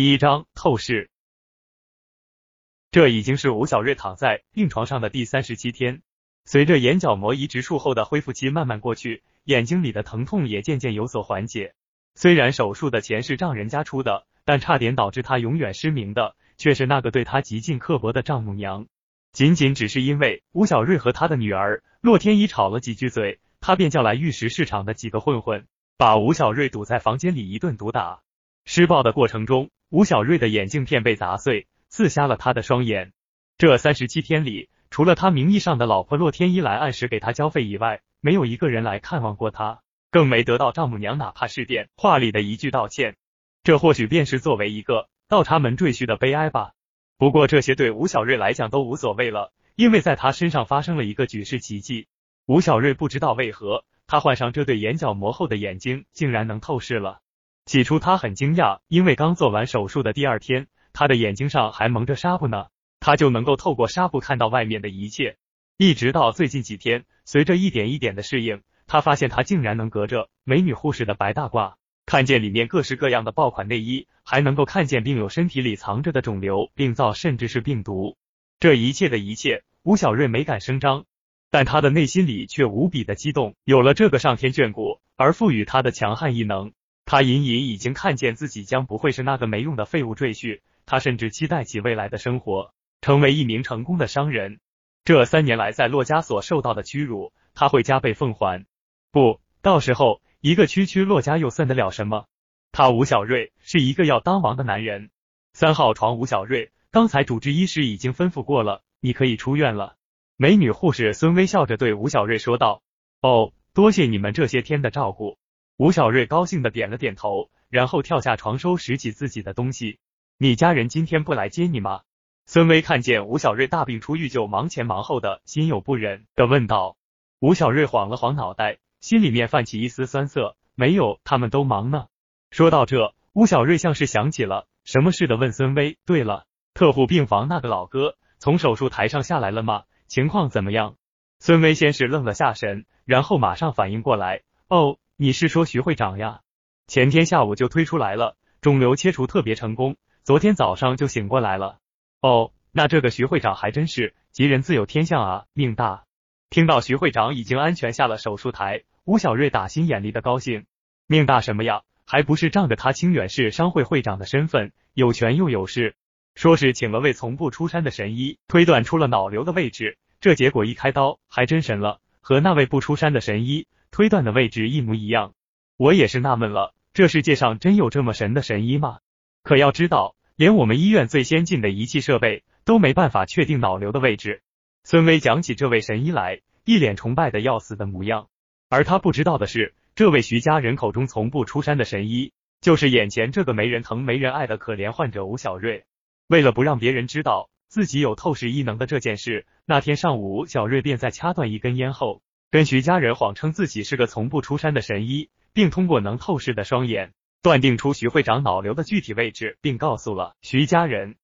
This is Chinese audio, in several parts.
第一章透视。这已经是吴小瑞躺在病床上的第三十七天，随着眼角膜移植术后的恢复期慢慢过去，眼睛里的疼痛也渐渐有所缓解。虽然手术的钱是丈人家出的，但差点导致他永远失明的，却是那个对他极尽刻薄的丈母娘。仅仅只是因为吴小瑞和他的女儿洛天依吵了几句嘴，他便叫来玉石市场的几个混混，把吴小瑞堵在房间里一顿毒打。施暴的过程中。吴小瑞的眼镜片被砸碎，刺瞎了他的双眼。这三十七天里，除了他名义上的老婆洛天依来按时给他交费以外，没有一个人来看望过他，更没得到丈母娘哪怕是电话里的一句道歉。这或许便是作为一个倒插门赘婿的悲哀吧。不过这些对吴小瑞来讲都无所谓了，因为在他身上发生了一个举世奇迹。吴小瑞不知道为何，他换上这对眼角膜后的眼睛，竟然能透视了。起初他很惊讶，因为刚做完手术的第二天，他的眼睛上还蒙着纱布呢，他就能够透过纱布看到外面的一切。一直到最近几天，随着一点一点的适应，他发现他竟然能隔着美女护士的白大褂，看见里面各式各样的爆款内衣，还能够看见病友身体里藏着的肿瘤、病灶，甚至是病毒。这一切的一切，吴小瑞没敢声张，但他的内心里却无比的激动。有了这个上天眷顾而赋予他的强悍异能。他隐隐已经看见自己将不会是那个没用的废物赘婿，他甚至期待起未来的生活，成为一名成功的商人。这三年来在洛家所受到的屈辱，他会加倍奉还。不，到时候一个区区洛家又算得了什么？他吴小瑞是一个要当王的男人。三号床吴小瑞，刚才主治医师已经吩咐过了，你可以出院了。美女护士孙微笑着对吴小瑞说道：“哦，多谢你们这些天的照顾。”吴小瑞高兴的点了点头，然后跳下床收拾起自己的东西。你家人今天不来接你吗？孙威看见吴小瑞大病初愈就忙前忙后的，心有不忍的问道。吴小瑞晃了晃脑袋，心里面泛起一丝酸涩。没有，他们都忙呢。说到这，吴小瑞像是想起了什么似的，问孙威：“对了，特护病房那个老哥从手术台上下来了吗？情况怎么样？”孙威先是愣了下神，然后马上反应过来：“哦。”你是说徐会长呀？前天下午就推出来了，肿瘤切除特别成功，昨天早上就醒过来了。哦，那这个徐会长还真是吉人自有天相啊，命大。听到徐会长已经安全下了手术台，吴小瑞打心眼里的高兴。命大什么呀？还不是仗着他清远市商会会长的身份，有权又有势。说是请了位从不出山的神医，推断出了脑瘤的位置，这结果一开刀还真神了，和那位不出山的神医。推断的位置一模一样，我也是纳闷了，这世界上真有这么神的神医吗？可要知道，连我们医院最先进的仪器设备都没办法确定脑瘤的位置。孙威讲起这位神医来，一脸崇拜的要死的模样。而他不知道的是，这位徐家人口中从不出山的神医，就是眼前这个没人疼没人爱的可怜患者吴小瑞。为了不让别人知道自己有透视异能的这件事，那天上午，小瑞便在掐断一根烟后。跟徐家人谎称自己是个从不出山的神医，并通过能透视的双眼断定出徐会长脑瘤的具体位置，并告诉了徐家人。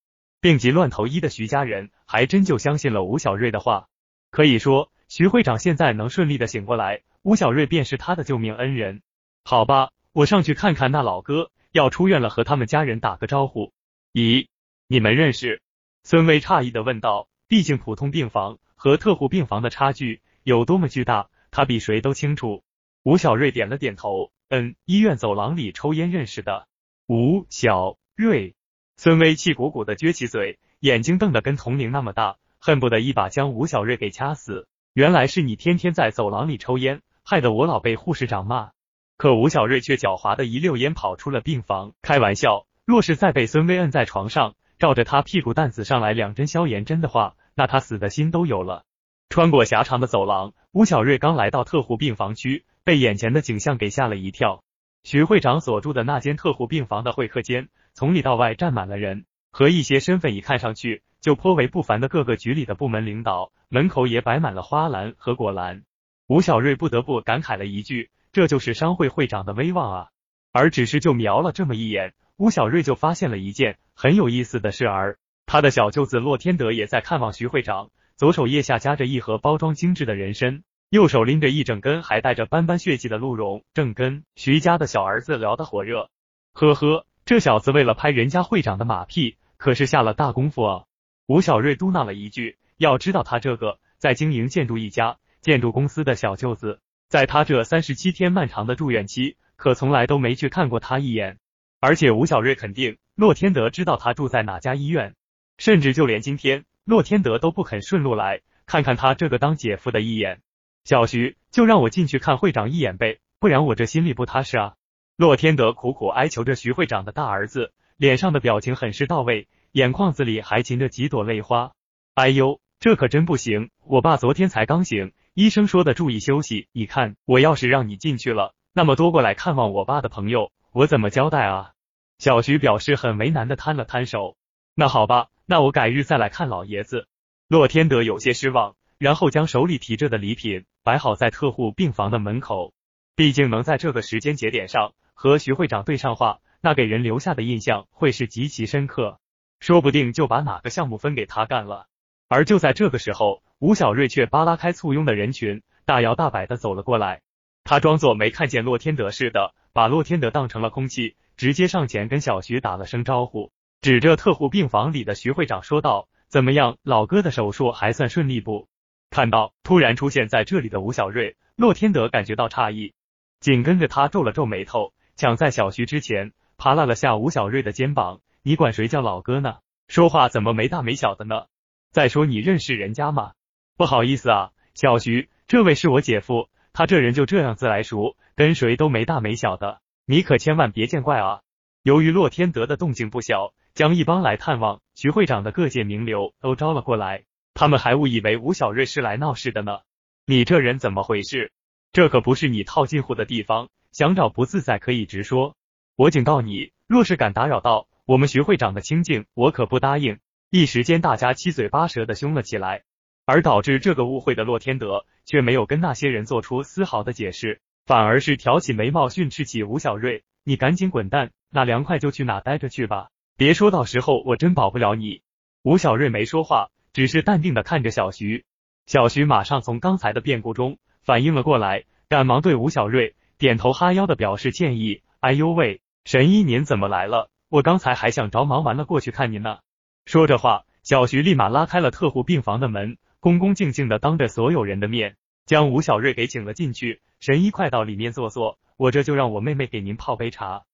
病急乱投医的徐家人还真就相信了吴小瑞的话。可以说，徐会长现在能顺利的醒过来，吴小瑞便是他的救命恩人。好吧，我上去看看那老哥，要出院了，和他们家人打个招呼。咦，你们认识？孙威诧异的问道。毕竟普通病房和特护病房的差距。有多么巨大，他比谁都清楚。吴小瑞点了点头，嗯，医院走廊里抽烟认识的。吴小瑞，孙威气鼓鼓的撅起嘴，眼睛瞪得跟铜铃那么大，恨不得一把将吴小瑞给掐死。原来是你天天在走廊里抽烟，害得我老被护士长骂。可吴小瑞却狡猾的一溜烟跑出了病房。开玩笑，若是再被孙威摁在床上，照着他屁股蛋子上来两针消炎针的话，那他死的心都有了。穿过狭长的走廊，吴小瑞刚来到特护病房区，被眼前的景象给吓了一跳。徐会长所住的那间特护病房的会客间，从里到外站满了人，和一些身份一看上去就颇为不凡的各个局里的部门领导。门口也摆满了花篮和果篮。吴小瑞不得不感慨了一句：“这就是商会会长的威望啊！”而只是就瞄了这么一眼，吴小瑞就发现了一件很有意思的事儿：他的小舅子洛天德也在看望徐会长。左手腋下夹着一盒包装精致的人参，右手拎着一整根还带着斑斑血迹的鹿茸，正跟徐家的小儿子聊得火热。呵呵，这小子为了拍人家会长的马屁，可是下了大功夫啊。吴小瑞嘟囔了一句：“要知道他这个在经营建筑一家建筑公司的小舅子，在他这三十七天漫长的住院期，可从来都没去看过他一眼。而且吴小瑞肯定洛天德知道他住在哪家医院，甚至就连今天洛天德都不肯顺路来看看他这个当姐夫的一眼。小徐，就让我进去看会长一眼呗，不然我这心里不踏实啊。”洛天德苦苦哀求着徐会长的大儿子，脸上的表情很是到位，眼眶子里还噙着几朵泪花。哎呦，这可真不行！我爸昨天才刚醒，医生说的注意休息。你看，我要是让你进去了，那么多过来看望我爸的朋友，我怎么交代啊？小徐表示很为难的摊了摊手。那好吧，那我改日再来看老爷子。洛天德有些失望，然后将手里提着的礼品摆好在特护病房的门口。毕竟能在这个时间节点上和徐会长对上话，那给人留下的印象会是极其深刻，说不定就把哪个项目分给他干了。而就在这个时候，吴小瑞却扒拉开簇拥的人群，大摇大摆的走了过来。他装作没看见洛天德似的，把洛天德当成了空气，直接上前跟小徐打了声招呼，指着特护病房里的徐会长说道：“怎么样，老哥的手术还算顺利不？”看到突然出现在这里的吴小瑞，洛天德感觉到诧异，紧跟着他皱了皱眉头，抢在小徐之前扒拉了下吴小瑞的肩膀：“你管谁叫老哥呢？说话怎么没大没小的呢？”再说你认识人家吗？不好意思啊，小徐，这位是我姐夫，他这人就这样自来熟，跟谁都没大没小的，你可千万别见怪啊。由于洛天德的动静不小，将一帮来探望徐会长的各界名流都招了过来，他们还误以为吴小瑞是来闹事的呢。你这人怎么回事？这可不是你套近乎的地方，想找不自在可以直说。我警告你，若是敢打扰到我们徐会长的清静，我可不答应。一时间，大家七嘴八舌的凶了起来，而导致这个误会的洛天德却没有跟那些人做出丝毫的解释，反而是挑起眉毛训斥起吴小瑞：“你赶紧滚蛋，哪凉快就去哪待着去吧，别说到时候我真保不了你。”吴小瑞没说话，只是淡定的看着小徐。小徐马上从刚才的变故中反应了过来，赶忙对吴小瑞点头哈腰的表示歉意：“哎呦喂，神医您怎么来了？我刚才还想着忙完了过去看您呢。”说着话，小徐立马拉开了特护病房的门，恭恭敬敬的当着所有人的面，将吴小瑞给请了进去。神医，快到里面坐坐，我这就让我妹妹给您泡杯茶。